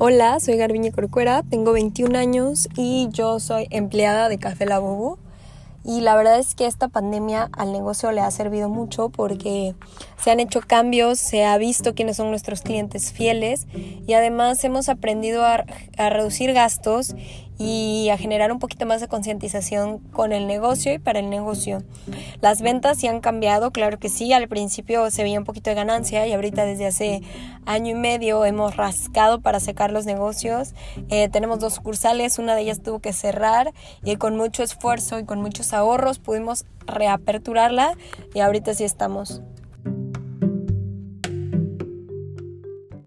Hola, soy Garbiñe Corcuera, tengo 21 años y yo soy empleada de Café La Bobo. Y la verdad es que esta pandemia al negocio le ha servido mucho porque se han hecho cambios, se ha visto quiénes son nuestros clientes fieles y además hemos aprendido a, a reducir gastos y a generar un poquito más de concientización con el negocio y para el negocio. Las ventas sí han cambiado, claro que sí, al principio se veía un poquito de ganancia y ahorita desde hace año y medio hemos rascado para secar los negocios. Eh, tenemos dos sucursales, una de ellas tuvo que cerrar y con mucho esfuerzo y con muchos ahorros pudimos reaperturarla y ahorita sí estamos.